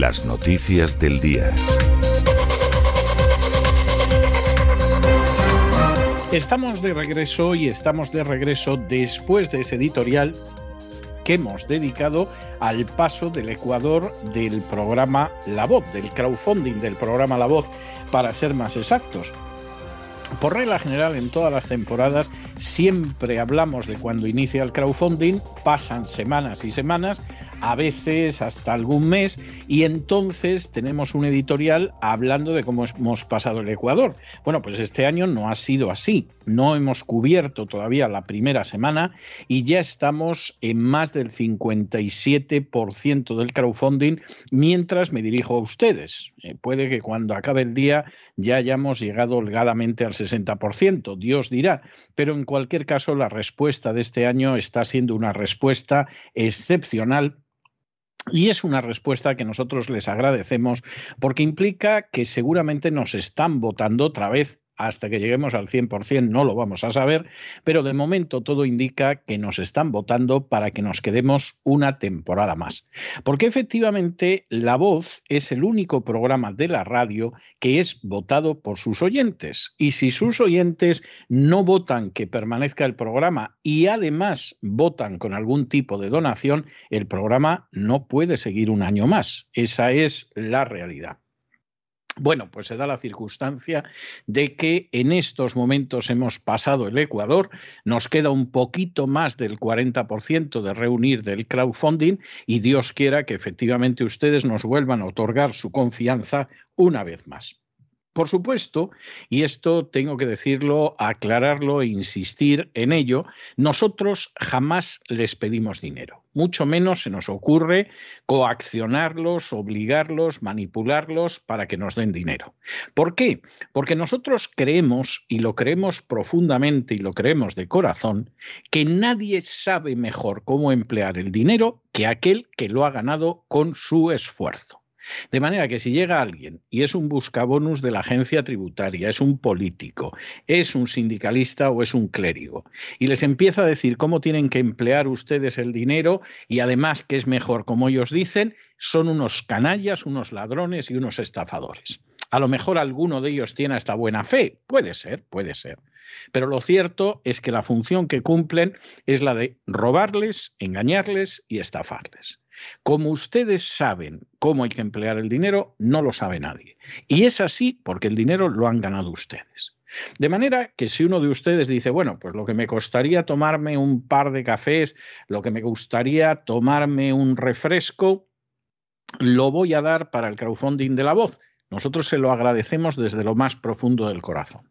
Las noticias del día. Estamos de regreso y estamos de regreso después de ese editorial que hemos dedicado al paso del Ecuador del programa La Voz, del crowdfunding del programa La Voz, para ser más exactos. Por regla general, en todas las temporadas siempre hablamos de cuando inicia el crowdfunding, pasan semanas y semanas, a veces hasta algún mes, y entonces tenemos un editorial hablando de cómo hemos pasado el Ecuador. Bueno, pues este año no ha sido así. No hemos cubierto todavía la primera semana y ya estamos en más del 57% del crowdfunding mientras me dirijo a ustedes. Eh, puede que cuando acabe el día ya hayamos llegado holgadamente al 60%, Dios dirá, pero en cualquier caso la respuesta de este año está siendo una respuesta excepcional y es una respuesta que nosotros les agradecemos porque implica que seguramente nos están votando otra vez hasta que lleguemos al 100% no lo vamos a saber, pero de momento todo indica que nos están votando para que nos quedemos una temporada más. Porque efectivamente La Voz es el único programa de la radio que es votado por sus oyentes. Y si sus oyentes no votan que permanezca el programa y además votan con algún tipo de donación, el programa no puede seguir un año más. Esa es la realidad. Bueno, pues se da la circunstancia de que en estos momentos hemos pasado el Ecuador, nos queda un poquito más del 40% de reunir del crowdfunding y Dios quiera que efectivamente ustedes nos vuelvan a otorgar su confianza una vez más. Por supuesto, y esto tengo que decirlo, aclararlo e insistir en ello, nosotros jamás les pedimos dinero. Mucho menos se nos ocurre coaccionarlos, obligarlos, manipularlos para que nos den dinero. ¿Por qué? Porque nosotros creemos, y lo creemos profundamente y lo creemos de corazón, que nadie sabe mejor cómo emplear el dinero que aquel que lo ha ganado con su esfuerzo. De manera que si llega alguien y es un buscabonus de la agencia tributaria, es un político, es un sindicalista o es un clérigo, y les empieza a decir cómo tienen que emplear ustedes el dinero y además que es mejor como ellos dicen, son unos canallas, unos ladrones y unos estafadores. A lo mejor alguno de ellos tiene esta buena fe, puede ser, puede ser. Pero lo cierto es que la función que cumplen es la de robarles, engañarles y estafarles. Como ustedes saben cómo hay que emplear el dinero, no lo sabe nadie. Y es así porque el dinero lo han ganado ustedes. De manera que si uno de ustedes dice, bueno, pues lo que me costaría tomarme un par de cafés, lo que me gustaría tomarme un refresco, lo voy a dar para el crowdfunding de la voz. Nosotros se lo agradecemos desde lo más profundo del corazón.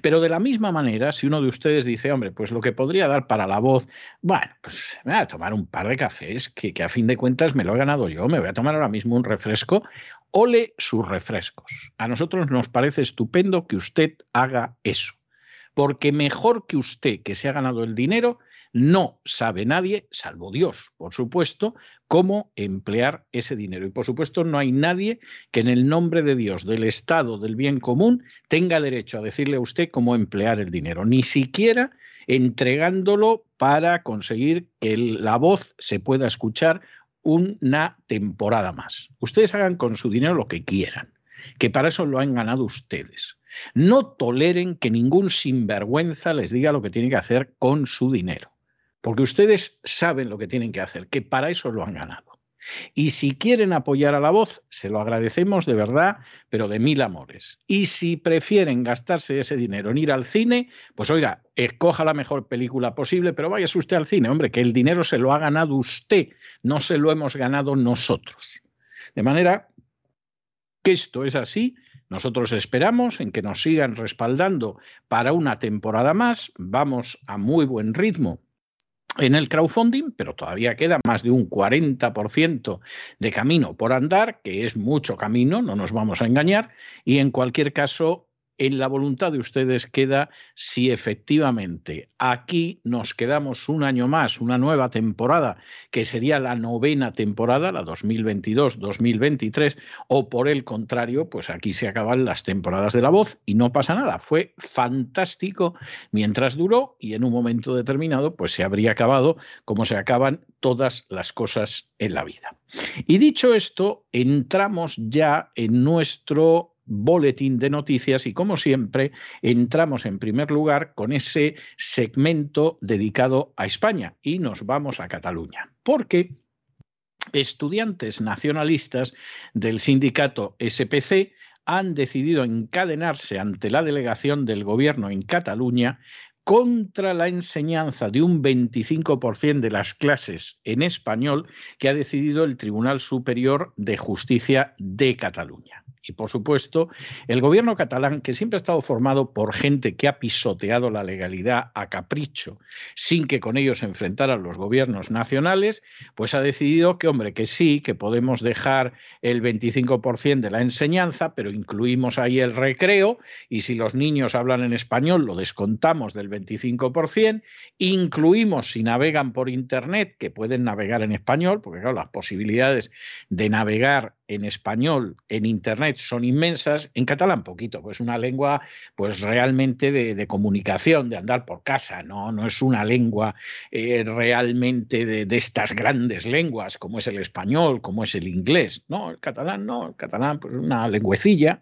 Pero de la misma manera, si uno de ustedes dice, hombre, pues lo que podría dar para la voz, bueno, pues me voy a tomar un par de cafés, que, a fin de cuentas me lo he ganado yo, me voy a tomar ahora mismo un refresco, ole sus refrescos. A nosotros nos parece estupendo que usted haga eso, porque mejor que usted, que se ha ganado el dinero, no sabe nadie, salvo Dios, por supuesto, cómo emplear ese dinero. Y por supuesto no hay nadie que en el nombre de Dios, del Estado, del bien común, tenga derecho a decirle a usted cómo emplear el dinero, ni siquiera entregándolo para conseguir que la voz se pueda escuchar una temporada más. Ustedes hagan con su dinero lo que quieran, que para eso lo han ganado ustedes. No toleren que ningún sinvergüenza les diga lo que tiene que hacer con su dinero porque ustedes saben lo que tienen que hacer, que para eso lo han ganado. Y si quieren apoyar a la voz, se lo agradecemos de verdad, pero de mil amores. Y si prefieren gastarse ese dinero en ir al cine, pues oiga, escoja la mejor película posible, pero váyase usted al cine, hombre, que el dinero se lo ha ganado usted, no se lo hemos ganado nosotros. De manera que esto es así. Nosotros esperamos en que nos sigan respaldando para una temporada más. Vamos a muy buen ritmo en el crowdfunding, pero todavía queda más de un 40% de camino por andar, que es mucho camino, no nos vamos a engañar, y en cualquier caso en la voluntad de ustedes queda si efectivamente aquí nos quedamos un año más, una nueva temporada, que sería la novena temporada, la 2022-2023, o por el contrario, pues aquí se acaban las temporadas de la voz y no pasa nada. Fue fantástico mientras duró y en un momento determinado, pues se habría acabado como se acaban todas las cosas en la vida. Y dicho esto, entramos ya en nuestro boletín de noticias y como siempre entramos en primer lugar con ese segmento dedicado a España y nos vamos a Cataluña. Porque estudiantes nacionalistas del sindicato SPC han decidido encadenarse ante la delegación del gobierno en Cataluña contra la enseñanza de un 25% de las clases en español que ha decidido el Tribunal Superior de Justicia de Cataluña. Y por supuesto, el gobierno catalán, que siempre ha estado formado por gente que ha pisoteado la legalidad a capricho, sin que con ellos se enfrentaran los gobiernos nacionales, pues ha decidido que, hombre, que sí, que podemos dejar el 25% de la enseñanza, pero incluimos ahí el recreo, y si los niños hablan en español, lo descontamos del 25%, incluimos si navegan por Internet, que pueden navegar en español, porque claro, las posibilidades de navegar en español, en Internet, son inmensas, en catalán poquito, pues una lengua pues realmente de, comunicación, de andar por casa, no, no es una lengua eh, realmente de, estas grandes lenguas como es el español, como es el inglés, no, el catalán no, el catalán pues una lengüecilla,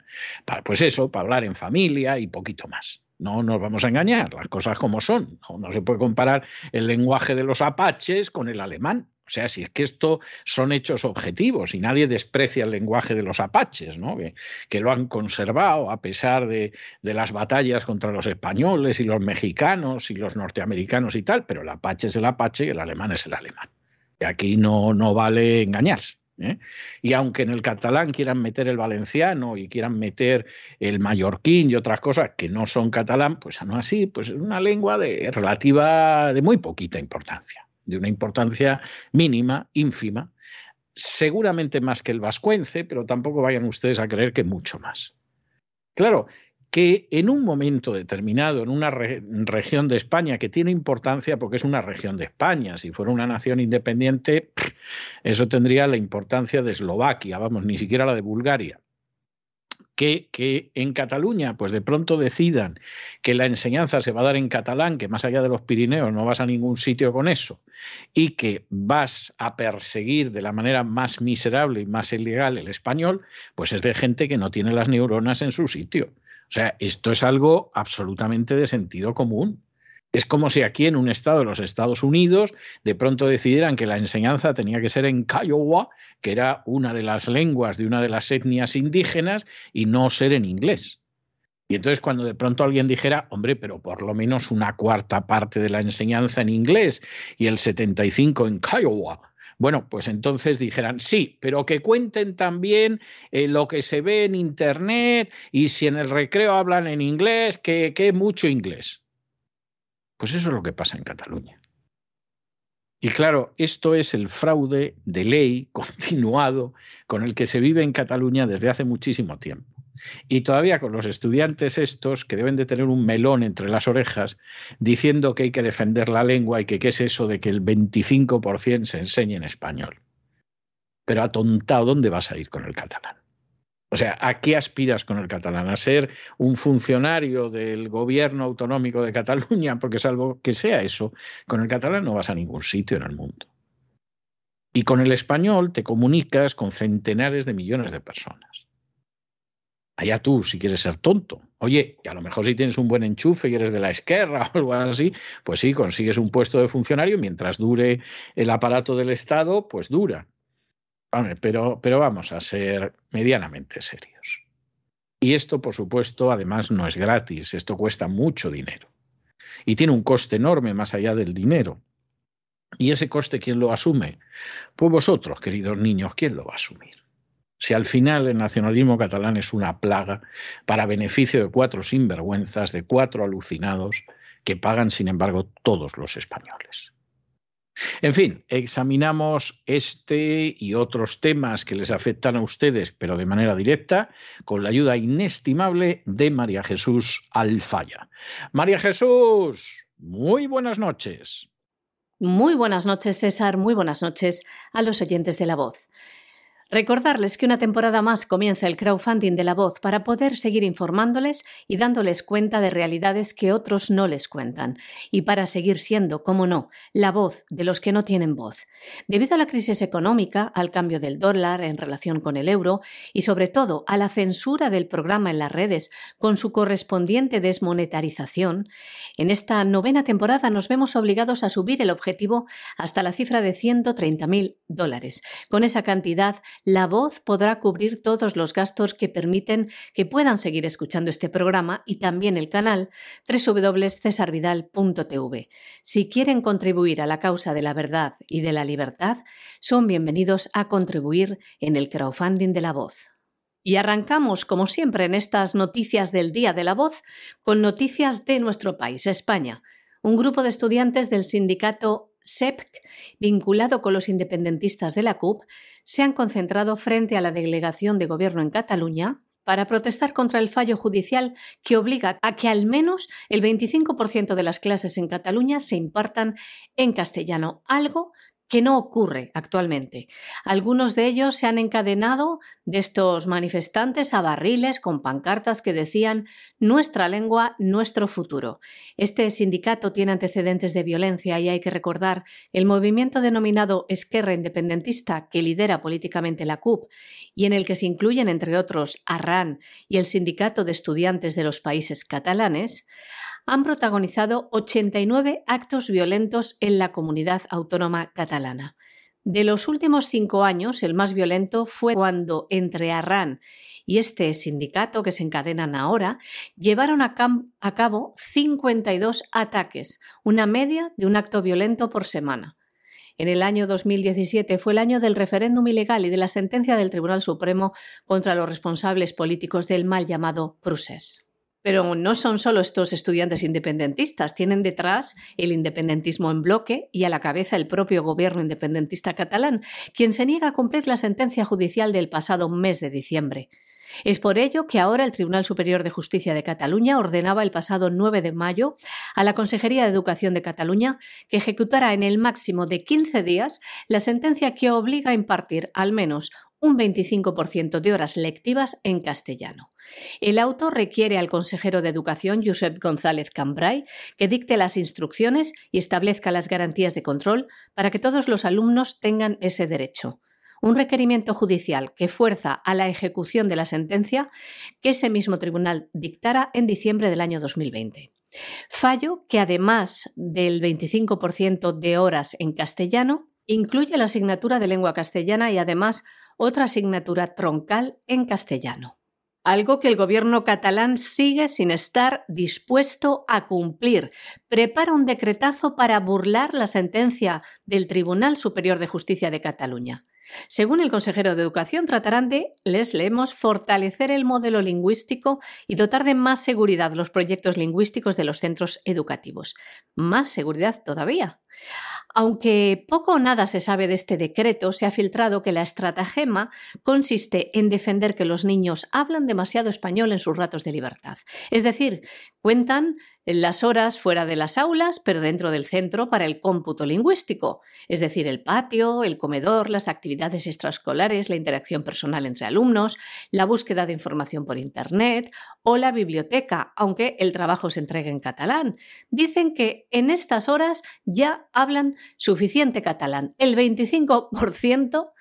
pues eso, para hablar en familia y poquito más. No nos vamos a engañar, las cosas como son. No, se puede comparar el lenguaje de los apaches con el alemán. O sea, si es que esto son hechos objetivos y nadie desprecia el lenguaje de los apaches, ¿no? que, lo han conservado a pesar de, las batallas contra los españoles y los mexicanos y los norteamericanos y tal, pero el apache es el apache y el alemán es el alemán. Y aquí no, no vale engañarse. ¿eh? Y aunque en el catalán quieran meter el valenciano y quieran meter el mallorquín y otras cosas que no son catalán, pues no así, pues es una lengua de relativa, de muy poquita importancia, de una importancia mínima, ínfima, seguramente más que el vascuence, pero tampoco vayan ustedes a creer que mucho más. Claro, que en un momento determinado, en una región de España que tiene importancia porque es una región de España, si fuera una nación independiente, eso tendría la importancia de Eslovaquia, vamos, ni siquiera la de Bulgaria. Que, en Cataluña, pues de pronto decidan que la enseñanza se va a dar en catalán, que más allá de los Pirineos no vas a ningún sitio con eso, y que vas a perseguir de la manera más miserable y más ilegal el español, pues es de gente que no tiene las neuronas en su sitio. O sea, esto es algo absolutamente de sentido común. Es como si aquí en un estado de los Estados Unidos de pronto decidieran que la enseñanza tenía que ser en Kiowa, que era una de las lenguas de una de las etnias indígenas, y no ser en inglés. Y entonces cuando de pronto alguien dijera, hombre, pero por lo menos una cuarta parte de la enseñanza en inglés y el 75 en Kiowa, bueno, pues entonces dijeran, sí, pero que cuenten también eh, lo que se ve en Internet y si en el recreo hablan en inglés, que, que mucho inglés. Pues eso es lo que pasa en Cataluña. Y claro, esto es el fraude de ley continuado con el que se vive en Cataluña desde hace muchísimo tiempo. Y todavía con los estudiantes estos que deben de tener un melón entre las orejas diciendo que hay que defender la lengua y que qué es eso de que el 25% se enseñe en español. Pero atontado, ¿dónde vas a ir con el catalán? O sea, ¿a qué aspiras con el catalán? ¿A ser un funcionario del gobierno autonómico de Cataluña? Porque salvo que sea eso, con el catalán no vas a ningún sitio en el mundo. Y con el español te comunicas con centenares de millones de personas. Allá tú, si quieres ser tonto. Oye, y a lo mejor si tienes un buen enchufe y eres de la izquierda o algo así, pues sí, consigues un puesto de funcionario mientras dure el aparato del Estado, pues dura. Pero, pero vamos a ser medianamente serios. Y esto, por supuesto, además no es gratis, esto cuesta mucho dinero. Y tiene un coste enorme más allá del dinero. ¿Y ese coste quién lo asume? Pues vosotros, queridos niños, ¿quién lo va a asumir? Si al final el nacionalismo catalán es una plaga para beneficio de cuatro sinvergüenzas, de cuatro alucinados, que pagan, sin embargo, todos los españoles. En fin, examinamos este y otros temas que les afectan a ustedes, pero de manera directa, con la ayuda inestimable de María Jesús Alfaya. María Jesús, muy buenas noches. Muy buenas noches, César. Muy buenas noches a los oyentes de la voz. Recordarles que una temporada más comienza el crowdfunding de la voz para poder seguir informándoles y dándoles cuenta de realidades que otros no les cuentan, y para seguir siendo, como no, la voz de los que no tienen voz. Debido a la crisis económica, al cambio del dólar en relación con el euro y sobre todo a la censura del programa en las redes con su correspondiente desmonetarización, en esta novena temporada nos vemos obligados a subir el objetivo hasta la cifra de 130.000 dólares. Con esa cantidad, la voz podrá cubrir todos los gastos que permiten que puedan seguir escuchando este programa y también el canal www.cesarvidal.tv. Si quieren contribuir a la causa de la verdad y de la libertad, son bienvenidos a contribuir en el crowdfunding de la voz. Y arrancamos, como siempre, en estas noticias del Día de la Voz, con noticias de nuestro país, España. Un grupo de estudiantes del sindicato SEPC, vinculado con los independentistas de la CUP, se han concentrado frente a la delegación de gobierno en Cataluña para protestar contra el fallo judicial que obliga a que al menos el 25% de las clases en Cataluña se impartan en castellano, algo que no ocurre actualmente. Algunos de ellos se han encadenado de estos manifestantes a barriles con pancartas que decían nuestra lengua, nuestro futuro. Este sindicato tiene antecedentes de violencia y hay que recordar el movimiento denominado Esquerra Independentista que lidera políticamente la CUP y en el que se incluyen entre otros Arran y el Sindicato de Estudiantes de los Países Catalanes, han protagonizado 89 actos violentos en la comunidad autónoma catalana. De los últimos cinco años, el más violento fue cuando entre Arran y este sindicato que se encadenan ahora llevaron a, a, cabo 52 ataques, una media de un acto violento por semana. en el año 2017 fue el año del referéndum ilegal y de la sentencia del Tribunal Supremo contra los responsables políticos del mal llamado procés. Pero no son solo estos estudiantes independentistas, tienen detrás el independentismo en bloque y a la cabeza el propio gobierno independentista catalán, quien se niega a cumplir la sentencia judicial del pasado mes de diciembre. Es por ello que ahora el Tribunal Superior de Justicia de Cataluña ordenaba el pasado 9 de mayo a la Consejería de Educación de Cataluña que ejecutara en el máximo de 15 días la sentencia que obliga a impartir al menos un 25% de horas lectivas en castellano. El auto requiere al consejero de Educación, Josep González Cambrai, que dicte las instrucciones y establezca las garantías de control para que todos los alumnos tengan ese derecho. Un requerimiento judicial que fuerza a la ejecución de la sentencia que ese mismo tribunal dictara en diciembre del año 2020. Fallo que además del 25% de horas en castellano, incluye la asignatura de lengua castellana y además otra asignatura troncal en castellano. Algo que el gobierno catalán sigue sin estar dispuesto a cumplir. Prepara un decretazo para burlar la sentencia del Tribunal Superior de Justicia de Cataluña. Según el consejero de Educación, tratarán de, les leemos, fortalecer el modelo lingüístico y dotar de más seguridad los proyectos lingüísticos de los centros educativos. Más seguridad todavía. Aunque poco o nada se sabe de este decreto, se ha filtrado que la estratagema consiste en defender que los niños hablan demasiado español en sus ratos de libertad. Es decir, cuentan las horas fuera de las aulas, pero dentro del centro para el cómputo lingüístico, es decir, el patio, el comedor, las actividades extraescolares, la interacción personal entre alumnos, la búsqueda de información por Internet o la biblioteca, aunque el trabajo se entregue en catalán. Dicen que en estas horas ya hablan suficiente catalán, el 25%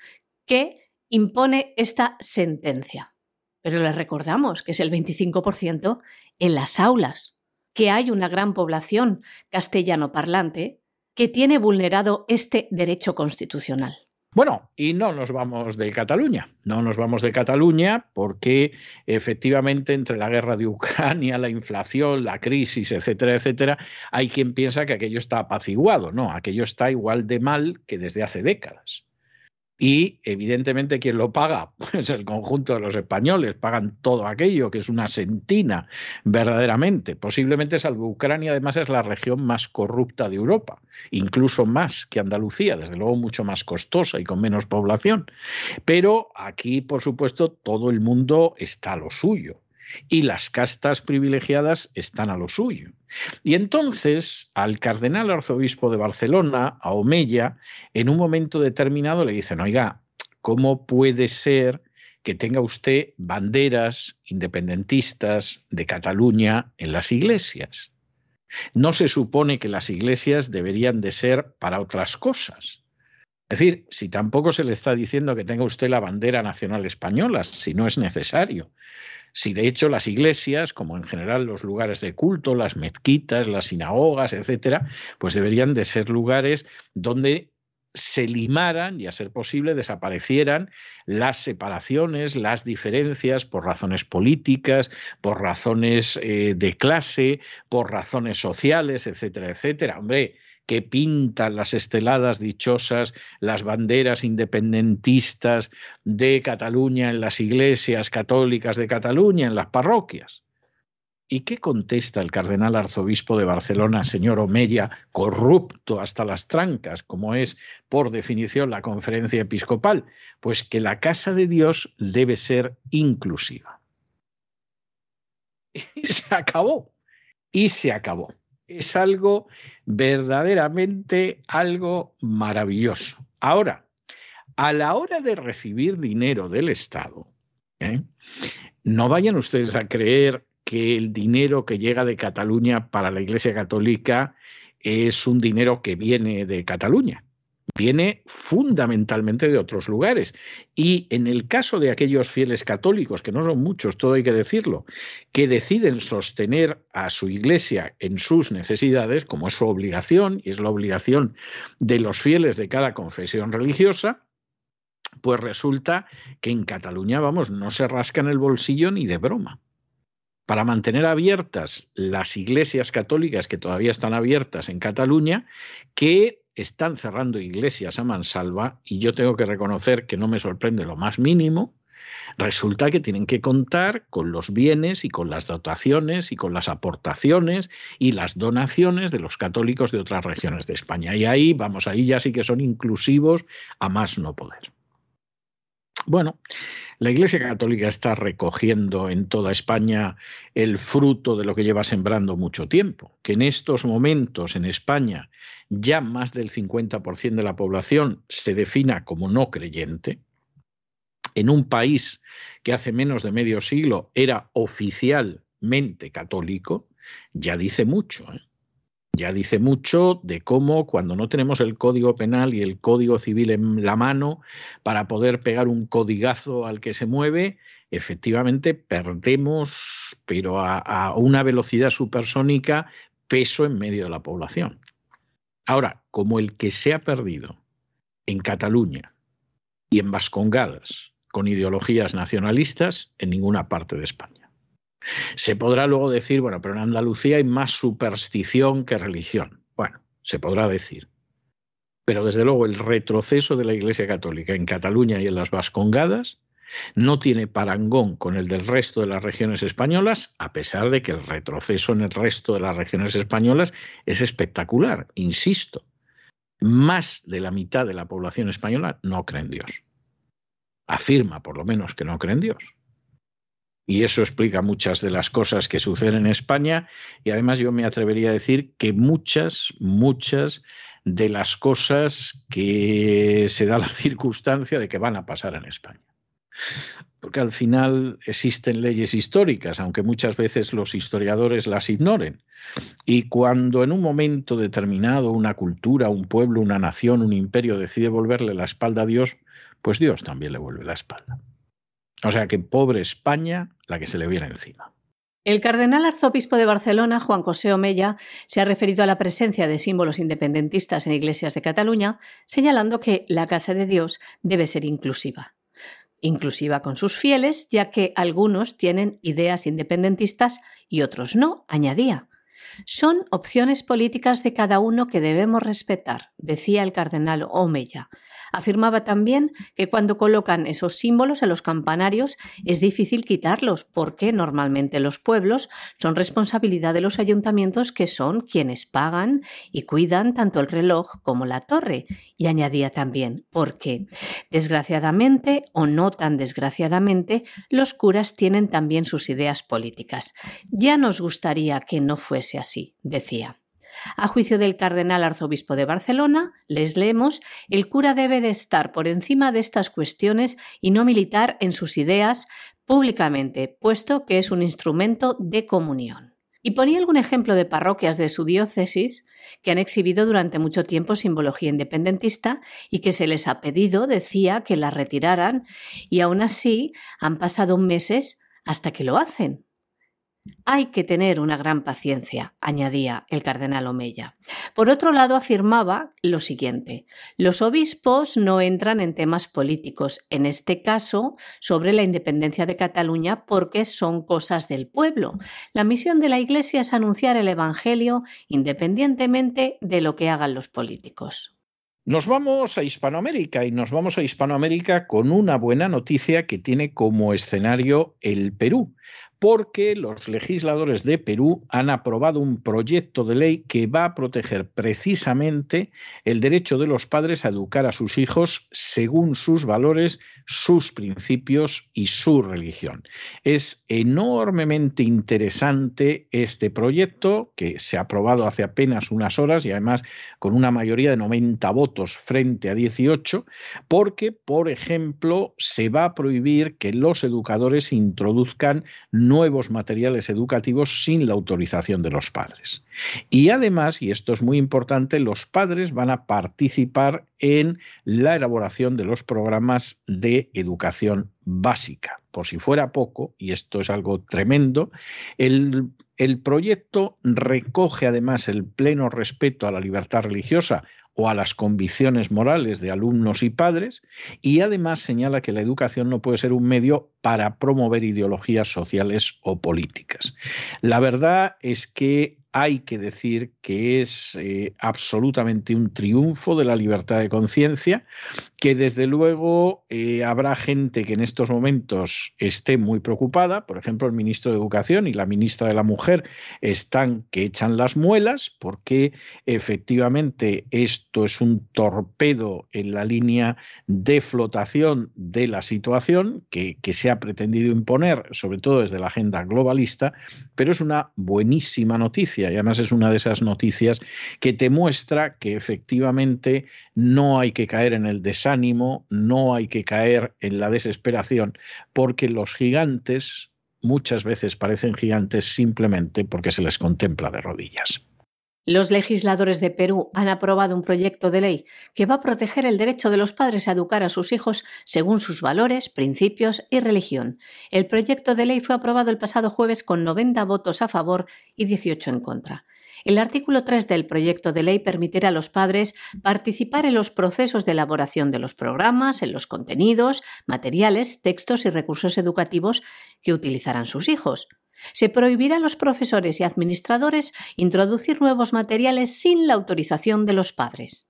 que impone esta sentencia. Pero les recordamos que es el 25% en las aulas, que hay una gran población castellano parlante que tiene vulnerado este derecho constitucional. Bueno, y no nos vamos de Cataluña, no nos vamos de Cataluña porque efectivamente entre la guerra de Ucrania, la inflación, la crisis, etcétera, etcétera, hay quien piensa que aquello está apaciguado. No, aquello está igual de mal que desde hace décadas. Y evidentemente, ¿quién lo paga? Pues el conjunto de los españoles pagan todo aquello, que es una sentina verdaderamente. Posiblemente, salvo Ucrania, además es la región más corrupta de Europa, incluso más que Andalucía, desde luego mucho más costosa y con menos población. Pero aquí, por supuesto, todo el mundo está a lo suyo y las castas privilegiadas están a lo suyo. Y entonces al cardenal arzobispo de Barcelona, a Omeya, en un momento determinado le dicen, oiga, ¿cómo puede ser que tenga usted banderas independentistas de Cataluña en las iglesias? No se supone que las iglesias deberían de ser para otras cosas. Es decir, si tampoco se le está diciendo que tenga usted la bandera nacional española, si no es necesario. Si de hecho las iglesias, como en general los lugares de culto, las mezquitas, las sinagogas, etcétera, pues deberían de ser lugares donde se limaran y a ser posible desaparecieran las separaciones, las diferencias por razones políticas, por razones eh, de clase, por razones sociales, etcétera, etcétera. Hombre, que pintan las esteladas dichosas, las banderas independentistas de Cataluña en las iglesias católicas de Cataluña, en las parroquias. ¿Y qué contesta el cardenal arzobispo de Barcelona, señor Omeya, corrupto hasta las trancas, como es por definición la conferencia episcopal? Pues que la casa de Dios debe ser inclusiva. Y se acabó. Y se acabó es algo verdaderamente algo maravilloso. Ahora, a la hora de recibir dinero del Estado, ¿eh? no vayan ustedes a creer que el dinero que llega de Cataluña para la Iglesia Católica es un dinero que viene de Cataluña viene fundamentalmente de otros lugares. Y en el caso de aquellos fieles católicos, que no son muchos, todo hay que decirlo, que deciden sostener a su iglesia en sus necesidades, como es su obligación, y es la obligación de los fieles de cada confesión religiosa, pues resulta que en Cataluña, vamos, no se rascan el bolsillo ni de broma. Para mantener abiertas las iglesias católicas que todavía están abiertas en Cataluña, que están cerrando iglesias a mansalva y yo tengo que reconocer que no me sorprende lo más mínimo. Resulta que tienen que contar con los bienes y con las dotaciones y con las aportaciones y las donaciones de los católicos de otras regiones de España. Y ahí, vamos, ahí ya sí que son inclusivos a más no poder. Bueno, la Iglesia Católica está recogiendo en toda España el fruto de lo que lleva sembrando mucho tiempo, que en estos momentos en España ya más del 50% de la población se defina como no creyente, en un país que hace menos de medio siglo era oficialmente católico, ya dice mucho. ¿eh? Ya dice mucho de cómo cuando no tenemos el código penal y el código civil en la mano para poder pegar un codigazo al que se mueve, efectivamente perdemos, pero a, a una velocidad supersónica, peso en medio de la población. Ahora, como el que se ha perdido en Cataluña y en Vascongadas con ideologías nacionalistas en ninguna parte de España. Se podrá luego decir, bueno, pero en Andalucía hay más superstición que religión. Bueno, se podrá decir. Pero desde luego el retroceso de la Iglesia Católica en Cataluña y en las Vascongadas no tiene parangón con el del resto de las regiones españolas, a pesar de que el retroceso en el resto de las regiones españolas es espectacular, insisto. Más de la mitad de la población española no cree en Dios. Afirma, por lo menos, que no cree en Dios y eso explica muchas de las cosas que suceden en España y además yo me atrevería a decir que muchas, muchas de las cosas que se da la circunstancia de que van a pasar en España. Porque al final existen leyes históricas, aunque muchas veces los historiadores las ignoren. Y cuando en un momento determinado una cultura, un pueblo, una nación, un imperio decide volverle la espalda a Dios, pues Dios también le vuelve la espalda. O sea que pobre España la que se le viene encima. El cardenal arzobispo de Barcelona, Juan José Omella, se ha referido a la presencia de símbolos independentistas en iglesias de Cataluña, señalando que la Casa de Dios debe ser inclusiva. Inclusiva con sus fieles, ya que algunos tienen ideas independentistas y otros no, añadía. Son opciones políticas de cada uno que debemos respetar, decía el cardenal Omella, Afirmaba también que cuando colocan esos símbolos en los campanarios es difícil quitarlos porque normalmente los pueblos son responsabilidad de los ayuntamientos que son quienes pagan y cuidan tanto el reloj como la torre. Y añadía también porque, desgraciadamente o no tan desgraciadamente, los curas tienen también sus ideas políticas. Ya nos gustaría que no fuese así, decía. A juicio del cardenal arzobispo de Barcelona, les leemos, el cura debe de estar por encima de estas cuestiones y no militar en sus ideas públicamente, puesto que es un instrumento de comunión. Y ponía algún ejemplo de parroquias de su diócesis que han exhibido durante mucho tiempo simbología independentista y que se les ha pedido, decía, que la retiraran y aún así han pasado meses hasta que lo hacen. Hay que tener una gran paciencia, añadía el cardenal Omeya. Por otro lado, afirmaba lo siguiente, los obispos no entran en temas políticos, en este caso sobre la independencia de Cataluña, porque son cosas del pueblo. La misión de la Iglesia es anunciar el Evangelio independientemente de lo que hagan los políticos. Nos vamos a Hispanoamérica y nos vamos a Hispanoamérica con una buena noticia que tiene como escenario el Perú porque los legisladores de Perú han aprobado un proyecto de ley que va a proteger precisamente el derecho de los padres a educar a sus hijos según sus valores, sus principios y su religión. Es enormemente interesante este proyecto que se ha aprobado hace apenas unas horas y además con una mayoría de 90 votos frente a 18, porque, por ejemplo, se va a prohibir que los educadores introduzcan nuevos materiales educativos sin la autorización de los padres. Y además, y esto es muy importante, los padres van a participar en la elaboración de los programas de educación básica. Por si fuera poco, y esto es algo tremendo, el, el proyecto recoge además el pleno respeto a la libertad religiosa o a las convicciones morales de alumnos y padres, y además señala que la educación no puede ser un medio para promover ideologías sociales o políticas. La verdad es que hay que decir que es eh, absolutamente un triunfo de la libertad de conciencia, que desde luego eh, habrá gente que en estos momentos esté muy preocupada, por ejemplo el ministro de Educación y la ministra de la Mujer están que echan las muelas porque efectivamente esto es un torpedo en la línea de flotación de la situación que, que se ha pretendido imponer, sobre todo desde la agenda globalista, pero es una buenísima noticia y además es una de esas noticias que te muestra que efectivamente no hay que caer en el desánimo, no hay que caer en la desesperación, porque los gigantes muchas veces parecen gigantes simplemente porque se les contempla de rodillas. Los legisladores de Perú han aprobado un proyecto de ley que va a proteger el derecho de los padres a educar a sus hijos según sus valores, principios y religión. El proyecto de ley fue aprobado el pasado jueves con 90 votos a favor y 18 en contra. El artículo 3 del proyecto de ley permitirá a los padres participar en los procesos de elaboración de los programas, en los contenidos, materiales, textos y recursos educativos que utilizarán sus hijos. Se prohibirá a los profesores y administradores introducir nuevos materiales sin la autorización de los padres.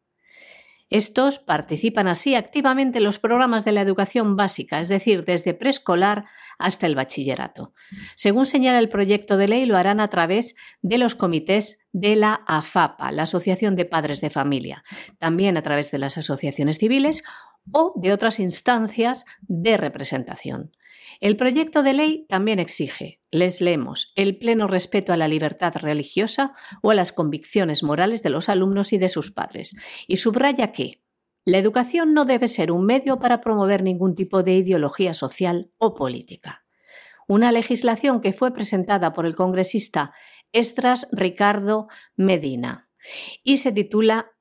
Estos participan así activamente en los programas de la educación básica, es decir, desde preescolar hasta el bachillerato. Según señala el proyecto de ley, lo harán a través de los comités de la AFAPA, la Asociación de Padres de Familia, también a través de las asociaciones civiles o de otras instancias de representación. El proyecto de ley también exige, les leemos, el pleno respeto a la libertad religiosa o a las convicciones morales de los alumnos y de sus padres, y subraya que la educación no debe ser un medio para promover ningún tipo de ideología social o política. Una legislación que fue presentada por el congresista Estras Ricardo Medina y se titula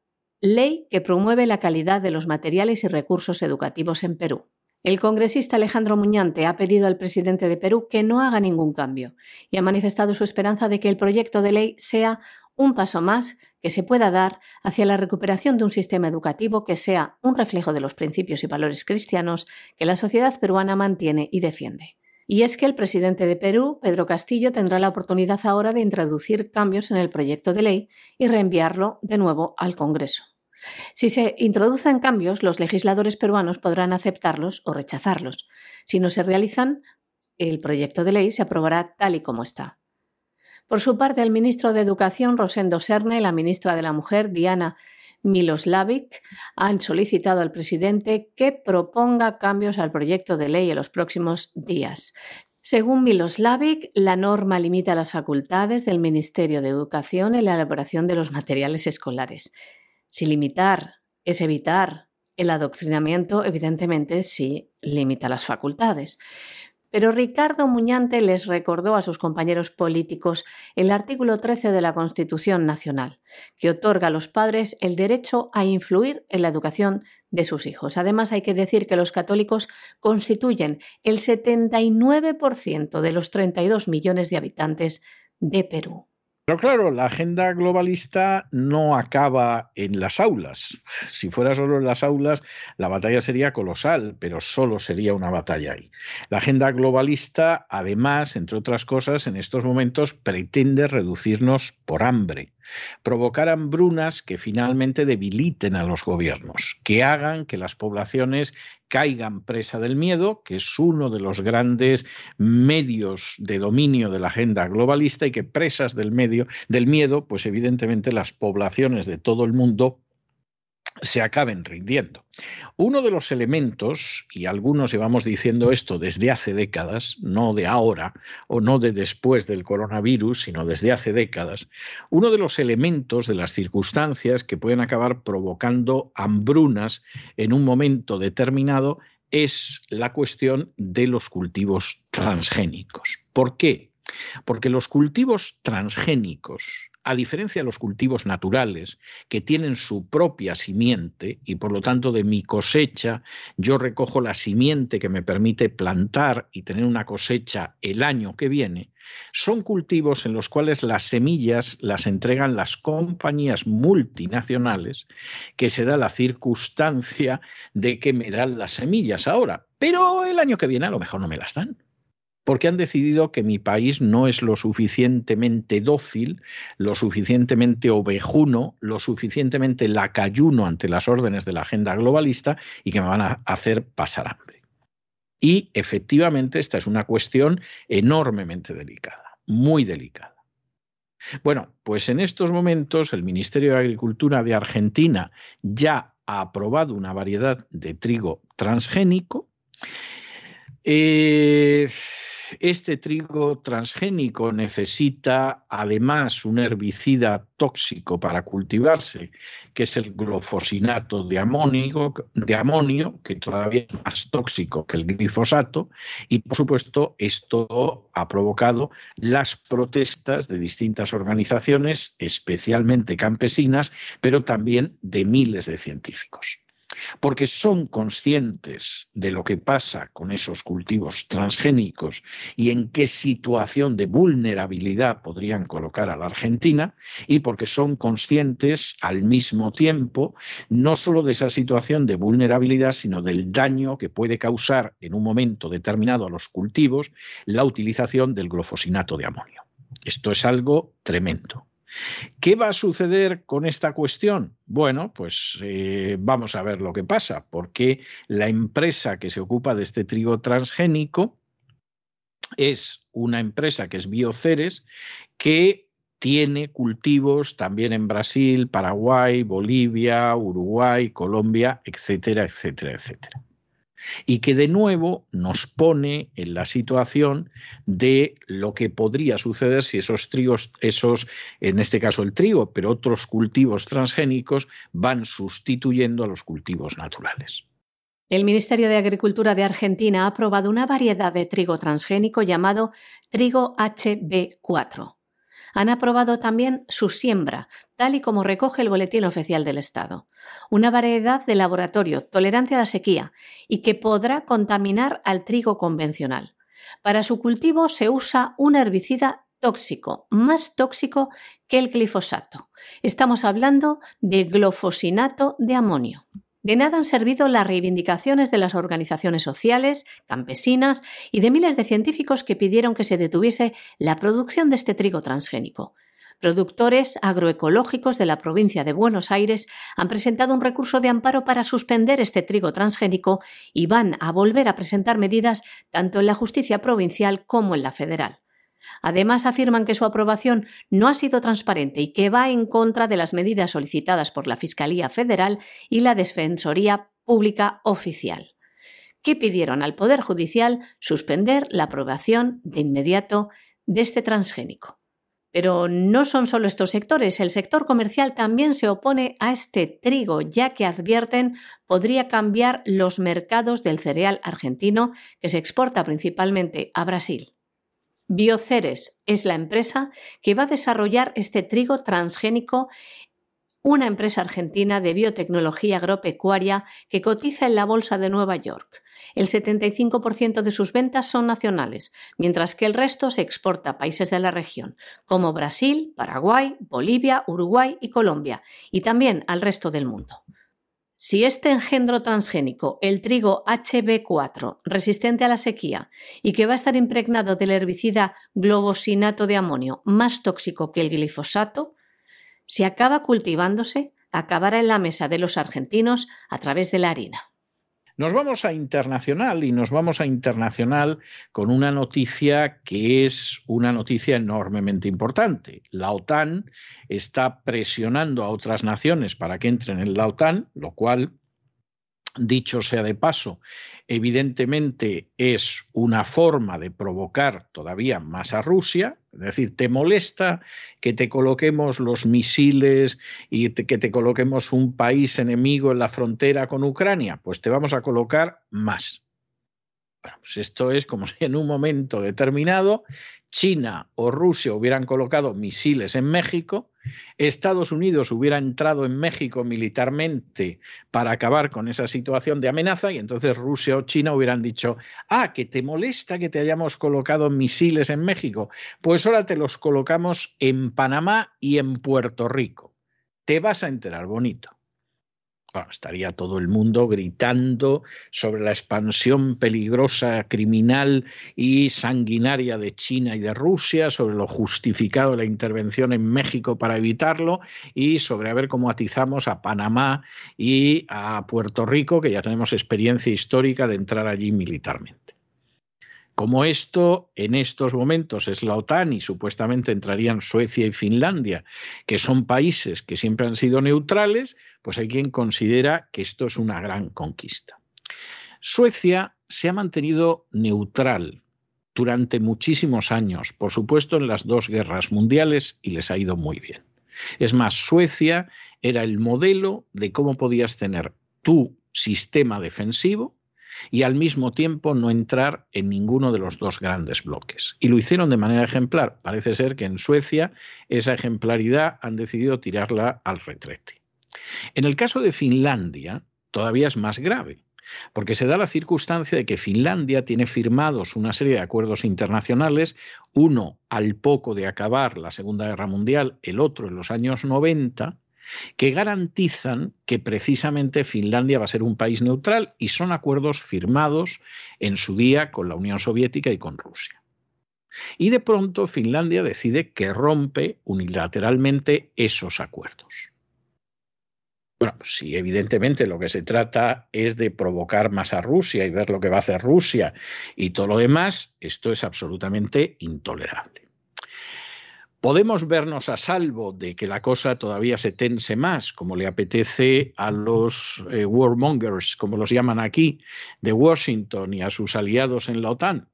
Ley que promueve la calidad de los materiales y recursos educativos en Perú. El congresista Alejandro Muñante ha pedido al presidente de Perú que no haga ningún cambio y ha manifestado su esperanza de que el proyecto de ley sea un paso más que se pueda dar hacia la recuperación de un sistema educativo que sea un reflejo de los principios y valores cristianos que la sociedad peruana mantiene y defiende. Y es que el presidente de Perú, Pedro Castillo, tendrá la oportunidad ahora de introducir cambios en el proyecto de ley y reenviarlo de nuevo al Congreso. Si se introducen cambios, los legisladores peruanos podrán aceptarlos o rechazarlos. Si no se realizan, el proyecto de ley se aprobará tal y como está. Por su parte, el ministro de Educación, Rosendo Serna, y la ministra de la Mujer, Diana Miloslavic, han solicitado al presidente que proponga cambios al proyecto de ley en los próximos días. Según Miloslavic, la norma limita las facultades del Ministerio de Educación en la elaboración de los materiales escolares. Si limitar es evitar el adoctrinamiento, evidentemente sí limita las facultades. Pero Ricardo Muñante les recordó a sus compañeros políticos el artículo 13 de la Constitución Nacional, que otorga a los padres el derecho a influir en la educación de sus hijos. Además, hay que decir que los católicos constituyen el 79% de los 32 millones de habitantes de Perú. Pero claro, la agenda globalista no acaba en las aulas. Si fuera solo en las aulas, la batalla sería colosal, pero solo sería una batalla ahí. La agenda globalista, además, entre otras cosas, en estos momentos pretende reducirnos por hambre provocar hambrunas que finalmente debiliten a los gobiernos, que hagan que las poblaciones caigan presa del miedo, que es uno de los grandes medios de dominio de la agenda globalista y que presas del medio del miedo, pues evidentemente las poblaciones de todo el mundo se acaben rindiendo. Uno de los elementos, y algunos llevamos diciendo esto desde hace décadas, no de ahora o no de después del coronavirus, sino desde hace décadas, uno de los elementos de las circunstancias que pueden acabar provocando hambrunas en un momento determinado es la cuestión de los cultivos transgénicos. ¿Por qué? Porque los cultivos transgénicos a diferencia de los cultivos naturales, que tienen su propia simiente y por lo tanto de mi cosecha, yo recojo la simiente que me permite plantar y tener una cosecha el año que viene, son cultivos en los cuales las semillas las entregan las compañías multinacionales que se da la circunstancia de que me dan las semillas ahora, pero el año que viene a lo mejor no me las dan porque han decidido que mi país no es lo suficientemente dócil, lo suficientemente ovejuno, lo suficientemente lacayuno ante las órdenes de la agenda globalista y que me van a hacer pasar hambre. Y efectivamente esta es una cuestión enormemente delicada, muy delicada. Bueno, pues en estos momentos el Ministerio de Agricultura de Argentina ya ha aprobado una variedad de trigo transgénico. Eh, este trigo transgénico necesita además un herbicida tóxico para cultivarse, que es el glofosinato de amonio, de amonio, que todavía es más tóxico que el glifosato, y por supuesto esto ha provocado las protestas de distintas organizaciones, especialmente campesinas, pero también de miles de científicos porque son conscientes de lo que pasa con esos cultivos transgénicos y en qué situación de vulnerabilidad podrían colocar a la Argentina, y porque son conscientes al mismo tiempo no solo de esa situación de vulnerabilidad, sino del daño que puede causar en un momento determinado a los cultivos la utilización del glofosinato de amonio. Esto es algo tremendo. ¿Qué va a suceder con esta cuestión? Bueno, pues eh, vamos a ver lo que pasa, porque la empresa que se ocupa de este trigo transgénico es una empresa que es Bioceres, que tiene cultivos también en Brasil, Paraguay, Bolivia, Uruguay, Colombia, etcétera, etcétera, etcétera y que de nuevo nos pone en la situación de lo que podría suceder si esos trigos, esos, en este caso el trigo, pero otros cultivos transgénicos van sustituyendo a los cultivos naturales. El Ministerio de Agricultura de Argentina ha aprobado una variedad de trigo transgénico llamado trigo HB4 han aprobado también su siembra, tal y como recoge el Boletín Oficial del Estado. Una variedad de laboratorio tolerante a la sequía y que podrá contaminar al trigo convencional. Para su cultivo se usa un herbicida tóxico, más tóxico que el glifosato. Estamos hablando de glofosinato de amonio. De nada han servido las reivindicaciones de las organizaciones sociales, campesinas y de miles de científicos que pidieron que se detuviese la producción de este trigo transgénico. Productores agroecológicos de la provincia de Buenos Aires han presentado un recurso de amparo para suspender este trigo transgénico y van a volver a presentar medidas tanto en la justicia provincial como en la federal. Además, afirman que su aprobación no ha sido transparente y que va en contra de las medidas solicitadas por la Fiscalía Federal y la Defensoría Pública Oficial, que pidieron al Poder Judicial suspender la aprobación de inmediato de este transgénico. Pero no son solo estos sectores, el sector comercial también se opone a este trigo, ya que advierten podría cambiar los mercados del cereal argentino que se exporta principalmente a Brasil. Bioceres es la empresa que va a desarrollar este trigo transgénico, una empresa argentina de biotecnología agropecuaria que cotiza en la Bolsa de Nueva York. El 75% de sus ventas son nacionales, mientras que el resto se exporta a países de la región, como Brasil, Paraguay, Bolivia, Uruguay y Colombia, y también al resto del mundo. Si este engendro transgénico, el trigo HB4, resistente a la sequía y que va a estar impregnado del herbicida globosinato de amonio más tóxico que el glifosato, si acaba cultivándose, acabará en la mesa de los argentinos a través de la harina. Nos vamos a internacional y nos vamos a internacional con una noticia que es una noticia enormemente importante. La OTAN está presionando a otras naciones para que entren en la OTAN, lo cual Dicho sea de paso, evidentemente es una forma de provocar todavía más a Rusia, es decir, te molesta que te coloquemos los misiles y que te coloquemos un país enemigo en la frontera con Ucrania, pues te vamos a colocar más. Bueno, pues esto es como si en un momento determinado China o Rusia hubieran colocado misiles en México, Estados Unidos hubiera entrado en México militarmente para acabar con esa situación de amenaza y entonces Rusia o China hubieran dicho, ah, que te molesta que te hayamos colocado misiles en México, pues ahora te los colocamos en Panamá y en Puerto Rico. Te vas a enterar bonito. Estaría todo el mundo gritando sobre la expansión peligrosa, criminal y sanguinaria de China y de Rusia, sobre lo justificado de la intervención en México para evitarlo y sobre a ver cómo atizamos a Panamá y a Puerto Rico, que ya tenemos experiencia histórica de entrar allí militarmente. Como esto en estos momentos es la OTAN y supuestamente entrarían Suecia y Finlandia, que son países que siempre han sido neutrales, pues hay quien considera que esto es una gran conquista. Suecia se ha mantenido neutral durante muchísimos años, por supuesto en las dos guerras mundiales, y les ha ido muy bien. Es más, Suecia era el modelo de cómo podías tener tu sistema defensivo y al mismo tiempo no entrar en ninguno de los dos grandes bloques. Y lo hicieron de manera ejemplar. Parece ser que en Suecia esa ejemplaridad han decidido tirarla al retrete. En el caso de Finlandia, todavía es más grave, porque se da la circunstancia de que Finlandia tiene firmados una serie de acuerdos internacionales, uno al poco de acabar la Segunda Guerra Mundial, el otro en los años 90, que garantizan que precisamente Finlandia va a ser un país neutral y son acuerdos firmados en su día con la Unión Soviética y con Rusia. Y de pronto Finlandia decide que rompe unilateralmente esos acuerdos. Bueno, pues si evidentemente lo que se trata es de provocar más a Rusia y ver lo que va a hacer Rusia y todo lo demás, esto es absolutamente intolerable. Podemos vernos a salvo de que la cosa todavía se tense más, como le apetece a los eh, warmongers, como los llaman aquí, de Washington y a sus aliados en la OTAN.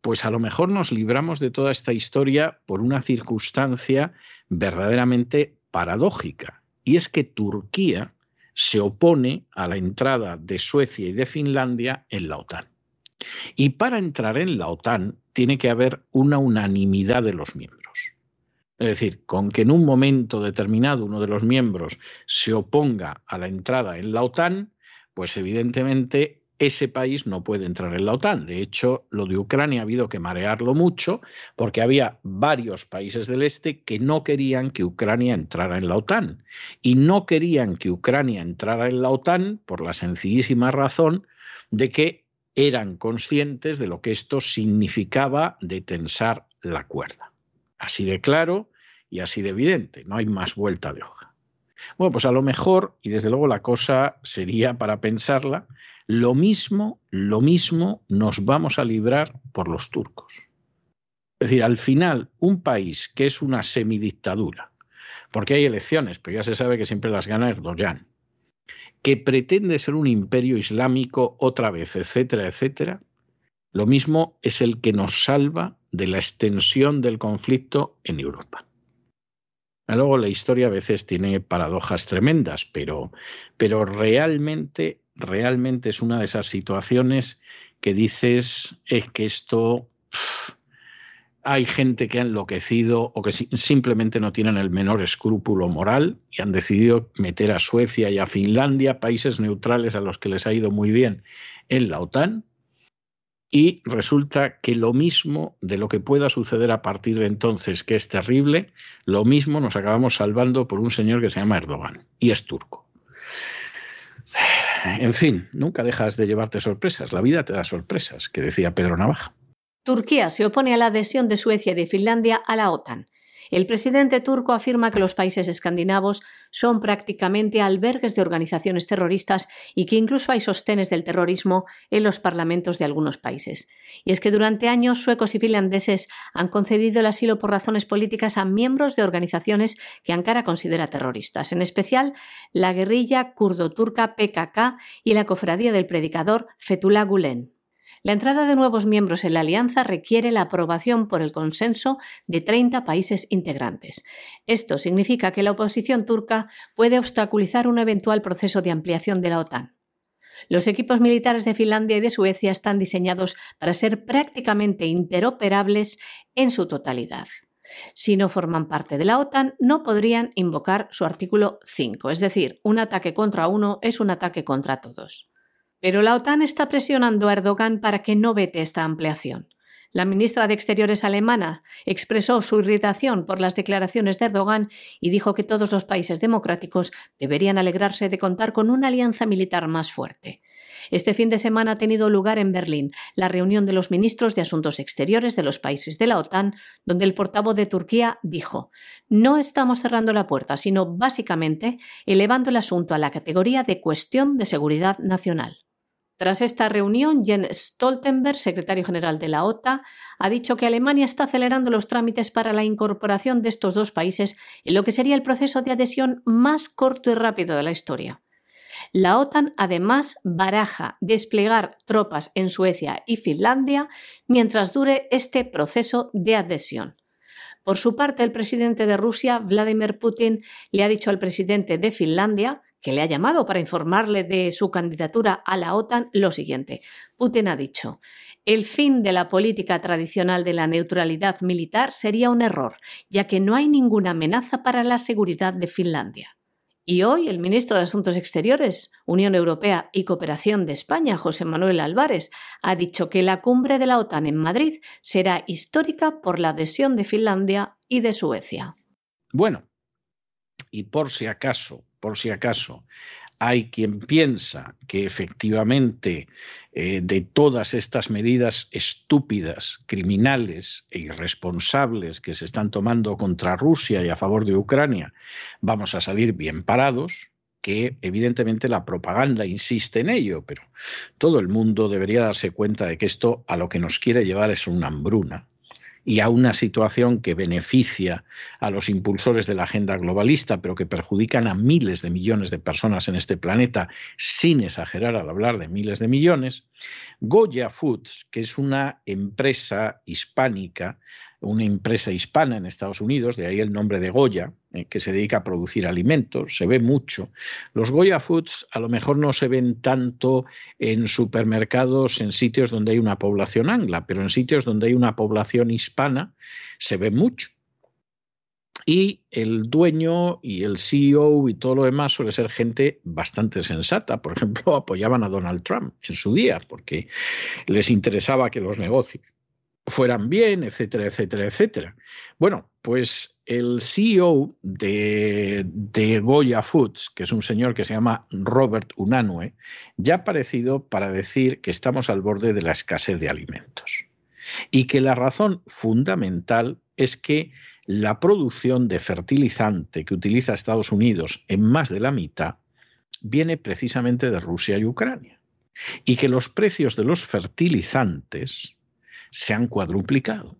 Pues a lo mejor nos libramos de toda esta historia por una circunstancia verdaderamente paradójica, y es que Turquía se opone a la entrada de Suecia y de Finlandia en la OTAN. Y para entrar en la OTAN tiene que haber una unanimidad de los miembros. Es decir, con que en un momento determinado uno de los miembros se oponga a la entrada en la OTAN, pues evidentemente ese país no puede entrar en la OTAN. De hecho, lo de Ucrania ha habido que marearlo mucho porque había varios países del este que no querían que Ucrania entrara en la OTAN. Y no querían que Ucrania entrara en la OTAN por la sencillísima razón de que eran conscientes de lo que esto significaba de tensar la cuerda. Así de claro y así de evidente, no hay más vuelta de hoja. Bueno, pues a lo mejor, y desde luego la cosa sería para pensarla, lo mismo, lo mismo nos vamos a librar por los turcos. Es decir, al final, un país que es una semidictadura, porque hay elecciones, pero ya se sabe que siempre las gana Erdogan, que pretende ser un imperio islámico otra vez, etcétera, etcétera, lo mismo es el que nos salva de la extensión del conflicto en Europa. Luego la historia a veces tiene paradojas tremendas, pero, pero realmente, realmente es una de esas situaciones que dices es que esto hay gente que ha enloquecido o que simplemente no tienen el menor escrúpulo moral y han decidido meter a Suecia y a Finlandia, países neutrales a los que les ha ido muy bien en la OTAN, y resulta que lo mismo de lo que pueda suceder a partir de entonces, que es terrible, lo mismo nos acabamos salvando por un señor que se llama Erdogan y es turco. En fin, nunca dejas de llevarte sorpresas, la vida te da sorpresas, que decía Pedro Navaja. Turquía se opone a la adhesión de Suecia y de Finlandia a la OTAN el presidente turco afirma que los países escandinavos son prácticamente albergues de organizaciones terroristas y que incluso hay sostenes del terrorismo en los parlamentos de algunos países. Y es que durante años suecos y finlandeses han concedido el asilo por razones políticas a miembros de organizaciones que Ankara considera terroristas, en especial la guerrilla kurdo-turca PKK y la cofradía del predicador Fethullah Gulen. La entrada de nuevos miembros en la alianza requiere la aprobación por el consenso de 30 países integrantes. Esto significa que la oposición turca puede obstaculizar un eventual proceso de ampliación de la OTAN. Los equipos militares de Finlandia y de Suecia están diseñados para ser prácticamente interoperables en su totalidad. Si no forman parte de la OTAN, no podrían invocar su artículo 5, es decir, un ataque contra uno es un ataque contra todos. Pero la OTAN está presionando a Erdogan para que no vete esta ampliación. La ministra de Exteriores alemana expresó su irritación por las declaraciones de Erdogan y dijo que todos los países democráticos deberían alegrarse de contar con una alianza militar más fuerte. Este fin de semana ha tenido lugar en Berlín la reunión de los ministros de Asuntos Exteriores de los países de la OTAN, donde el portavoz de Turquía dijo No estamos cerrando la puerta, sino básicamente elevando el asunto a la categoría de cuestión de seguridad nacional. Tras esta reunión, Jens Stoltenberg, secretario general de la OTA, ha dicho que Alemania está acelerando los trámites para la incorporación de estos dos países en lo que sería el proceso de adhesión más corto y rápido de la historia. La OTAN además baraja desplegar tropas en Suecia y Finlandia mientras dure este proceso de adhesión. Por su parte, el presidente de Rusia, Vladimir Putin, le ha dicho al presidente de Finlandia que le ha llamado para informarle de su candidatura a la OTAN, lo siguiente. Putin ha dicho, el fin de la política tradicional de la neutralidad militar sería un error, ya que no hay ninguna amenaza para la seguridad de Finlandia. Y hoy el ministro de Asuntos Exteriores, Unión Europea y Cooperación de España, José Manuel Álvarez, ha dicho que la cumbre de la OTAN en Madrid será histórica por la adhesión de Finlandia y de Suecia. Bueno, y por si acaso por si acaso, hay quien piensa que efectivamente eh, de todas estas medidas estúpidas, criminales e irresponsables que se están tomando contra Rusia y a favor de Ucrania, vamos a salir bien parados, que evidentemente la propaganda insiste en ello, pero todo el mundo debería darse cuenta de que esto a lo que nos quiere llevar es una hambruna y a una situación que beneficia a los impulsores de la agenda globalista, pero que perjudican a miles de millones de personas en este planeta, sin exagerar al hablar de miles de millones, Goya Foods, que es una empresa hispánica, una empresa hispana en Estados Unidos, de ahí el nombre de Goya, eh, que se dedica a producir alimentos, se ve mucho. Los Goya Foods a lo mejor no se ven tanto en supermercados, en sitios donde hay una población angla, pero en sitios donde hay una población hispana se ve mucho. Y el dueño y el CEO y todo lo demás suele ser gente bastante sensata. Por ejemplo, apoyaban a Donald Trump en su día porque les interesaba que los negocios fueran bien, etcétera, etcétera, etcétera. Bueno, pues el CEO de, de, Goya Foods, que es un señor que se llama Robert Unanue, ya ha aparecido para decir que estamos al borde de la escasez de alimentos y que la razón fundamental es que la producción de fertilizante que utiliza Estados Unidos en más de la mitad viene precisamente de Rusia y Ucrania y que los precios de los fertilizantes se han cuadruplicado.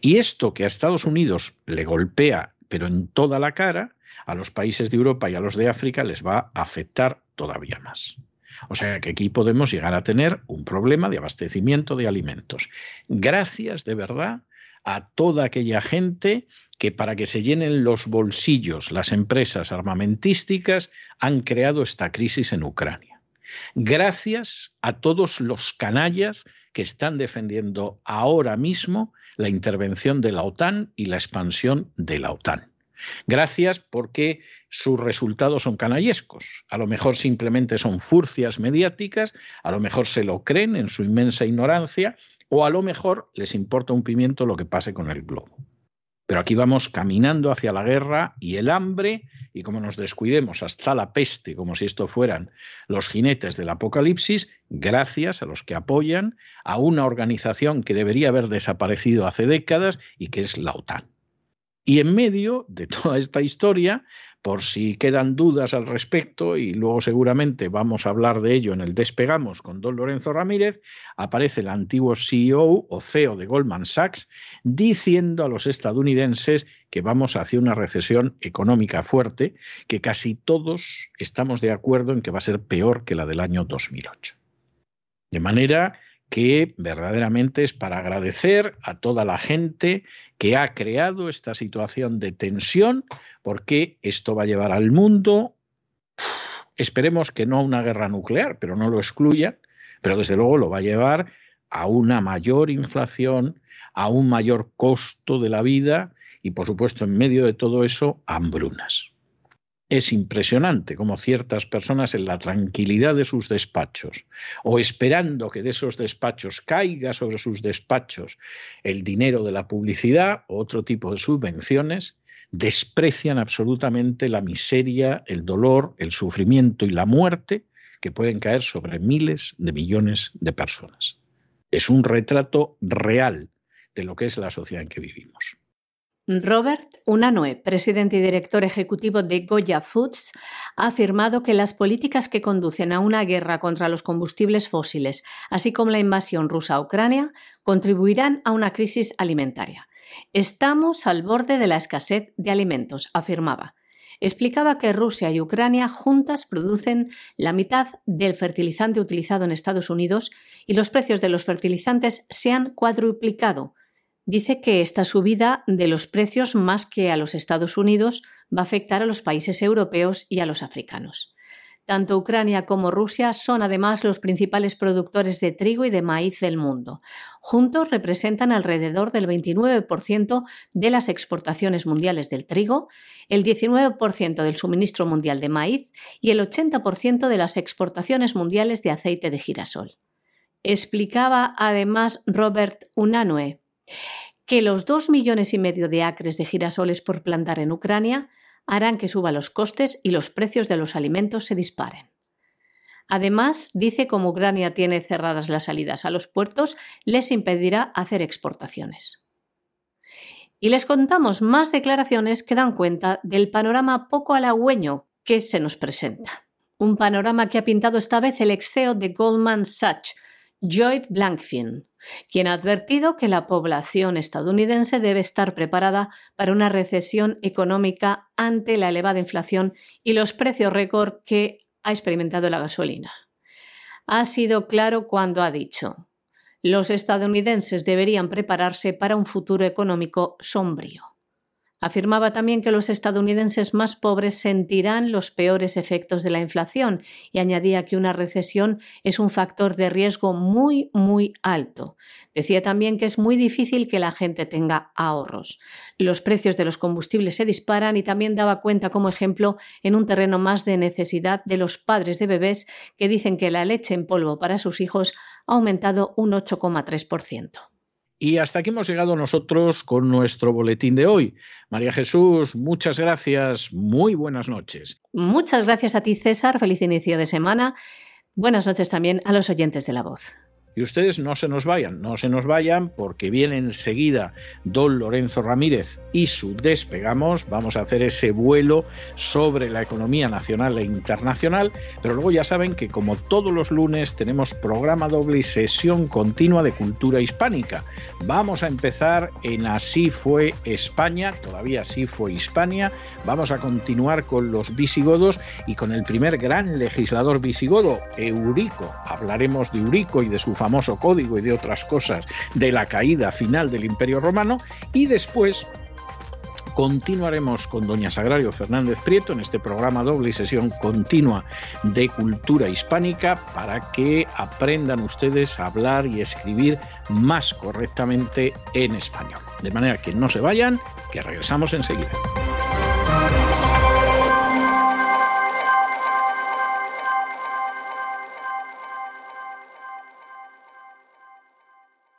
Y esto que a Estados Unidos le golpea, pero en toda la cara, a los países de Europa y a los de África les va a afectar todavía más. O sea que aquí podemos llegar a tener un problema de abastecimiento de alimentos. Gracias de verdad a toda aquella gente que para que se llenen los bolsillos las empresas armamentísticas han creado esta crisis en Ucrania. Gracias a todos los canallas que están defendiendo ahora mismo la intervención de la OTAN y la expansión de la OTAN. Gracias porque sus resultados son canallescos. A lo mejor simplemente son furcias mediáticas, a lo mejor se lo creen en su inmensa ignorancia, o a lo mejor les importa un pimiento lo que pase con el globo. Pero aquí vamos caminando hacia la guerra y el hambre, y como nos descuidemos hasta la peste, como si esto fueran los jinetes del apocalipsis, gracias a los que apoyan a una organización que debería haber desaparecido hace décadas y que es la OTAN. Y en medio de toda esta historia, por si quedan dudas al respecto, y luego seguramente vamos a hablar de ello en el Despegamos con don Lorenzo Ramírez, aparece el antiguo CEO o CEO de Goldman Sachs diciendo a los estadounidenses que vamos hacia una recesión económica fuerte, que casi todos estamos de acuerdo en que va a ser peor que la del año 2008. De manera que verdaderamente es para agradecer a toda la gente que ha creado esta situación de tensión, porque esto va a llevar al mundo, esperemos que no a una guerra nuclear, pero no lo excluyan, pero desde luego lo va a llevar a una mayor inflación, a un mayor costo de la vida y por supuesto en medio de todo eso, hambrunas. Es impresionante cómo ciertas personas en la tranquilidad de sus despachos o esperando que de esos despachos caiga sobre sus despachos el dinero de la publicidad o otro tipo de subvenciones, desprecian absolutamente la miseria, el dolor, el sufrimiento y la muerte que pueden caer sobre miles de millones de personas. Es un retrato real de lo que es la sociedad en que vivimos. Robert Unanue, presidente y director ejecutivo de Goya Foods, ha afirmado que las políticas que conducen a una guerra contra los combustibles fósiles, así como la invasión rusa a Ucrania, contribuirán a una crisis alimentaria. Estamos al borde de la escasez de alimentos, afirmaba. Explicaba que Rusia y Ucrania juntas producen la mitad del fertilizante utilizado en Estados Unidos y los precios de los fertilizantes se han cuadruplicado dice que esta subida de los precios más que a los Estados Unidos va a afectar a los países europeos y a los africanos. Tanto Ucrania como Rusia son además los principales productores de trigo y de maíz del mundo. Juntos representan alrededor del 29% de las exportaciones mundiales del trigo, el 19% del suministro mundial de maíz y el 80% de las exportaciones mundiales de aceite de girasol. Explicaba además Robert Unanue, que los dos millones y medio de acres de girasoles por plantar en Ucrania harán que suban los costes y los precios de los alimentos se disparen. Además, dice como Ucrania tiene cerradas las salidas a los puertos, les impedirá hacer exportaciones. Y les contamos más declaraciones que dan cuenta del panorama poco halagüeño que se nos presenta. Un panorama que ha pintado esta vez el ex CEO de Goldman Sachs, Lloyd Blankfein, quien ha advertido que la población estadounidense debe estar preparada para una recesión económica ante la elevada inflación y los precios récord que ha experimentado la gasolina. Ha sido claro cuando ha dicho, los estadounidenses deberían prepararse para un futuro económico sombrío. Afirmaba también que los estadounidenses más pobres sentirán los peores efectos de la inflación y añadía que una recesión es un factor de riesgo muy, muy alto. Decía también que es muy difícil que la gente tenga ahorros. Los precios de los combustibles se disparan y también daba cuenta como ejemplo en un terreno más de necesidad de los padres de bebés que dicen que la leche en polvo para sus hijos ha aumentado un 8,3%. Y hasta aquí hemos llegado nosotros con nuestro boletín de hoy. María Jesús, muchas gracias, muy buenas noches. Muchas gracias a ti, César, feliz inicio de semana. Buenas noches también a los oyentes de la voz. Y ustedes no se nos vayan, no se nos vayan porque viene enseguida don Lorenzo Ramírez y su despegamos. Vamos a hacer ese vuelo sobre la economía nacional e internacional, pero luego ya saben que como todos los lunes tenemos programa doble y sesión continua de cultura hispánica. Vamos a empezar en Así fue España, todavía así fue Hispania. Vamos a continuar con los visigodos y con el primer gran legislador visigodo, Eurico. Hablaremos de Eurico y de su famoso código y de otras cosas de la caída final del Imperio Romano y después continuaremos con doña Sagrario Fernández Prieto en este programa doble y sesión continua de cultura hispánica para que aprendan ustedes a hablar y escribir más correctamente en español. De manera que no se vayan, que regresamos enseguida.